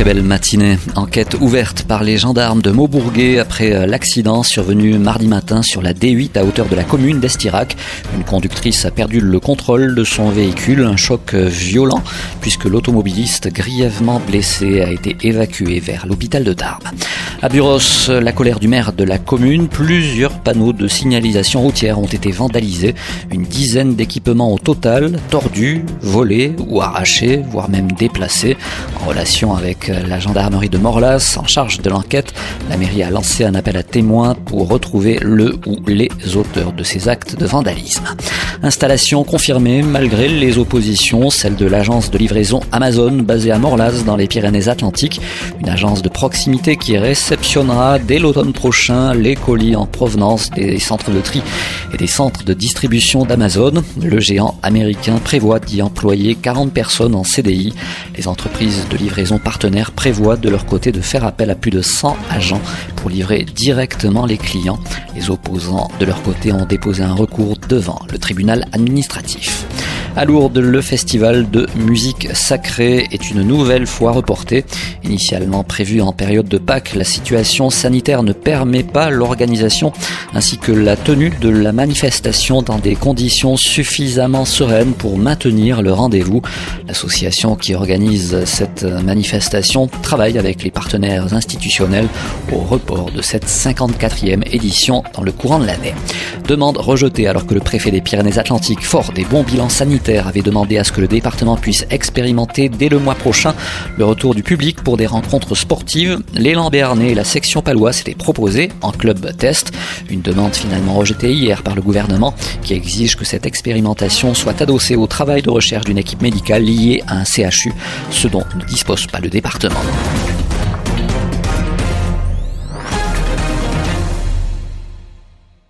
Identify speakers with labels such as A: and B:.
A: Très belle matinée. Enquête ouverte par les gendarmes de Maubourguet après euh, l'accident survenu mardi matin sur la D8 à hauteur de la commune d'Estirac. Une conductrice a perdu le contrôle de son véhicule, un choc euh, violent puisque l'automobiliste grièvement blessé a été évacué vers l'hôpital de Tarbes. À Buros, la colère du maire de la commune, plusieurs panneaux de signalisation routière ont été vandalisés, une dizaine d'équipements au total tordus, volés ou arrachés, voire même déplacés en relation avec la gendarmerie de Morlas en charge de l'enquête, la mairie a lancé un appel à témoins pour retrouver le ou les auteurs de ces actes de vandalisme. Installation confirmée malgré les oppositions, celle de l'agence de livraison Amazon basée à Morlas dans les Pyrénées-Atlantiques, une agence de proximité qui réceptionnera dès l'automne prochain les colis en provenance des centres de tri et des centres de distribution d'Amazon. Le géant américain prévoit d'y employer 40 personnes en CDI. Les entreprises de livraison partenaires prévoient de leur côté de faire appel à plus de 100 agents pour livrer directement les clients. Les opposants de leur côté ont déposé un recours devant le tribunal administratif. À Lourdes, le festival de musique sacrée est une nouvelle fois reporté. Initialement prévu en période de Pâques, la situation sanitaire ne permet pas l'organisation ainsi que la tenue de la manifestation dans des conditions suffisamment sereines pour maintenir le rendez-vous. L'association qui organise cette manifestation travaille avec les partenaires institutionnels au report de cette 54e édition dans le courant de l'année. Demande rejetée alors que le préfet des Pyrénées-Atlantiques, fort des bons bilans sanitaires, avait demandé à ce que le département puisse expérimenter dès le mois prochain le retour du public pour des rencontres sportives. L'élan béarnais et la section palois s'étaient proposés en club test. Une demande finalement rejetée hier par le gouvernement qui exige que cette expérimentation soit adossée au travail de recherche d'une équipe médicale liée à un CHU, ce dont ne dispose pas le département.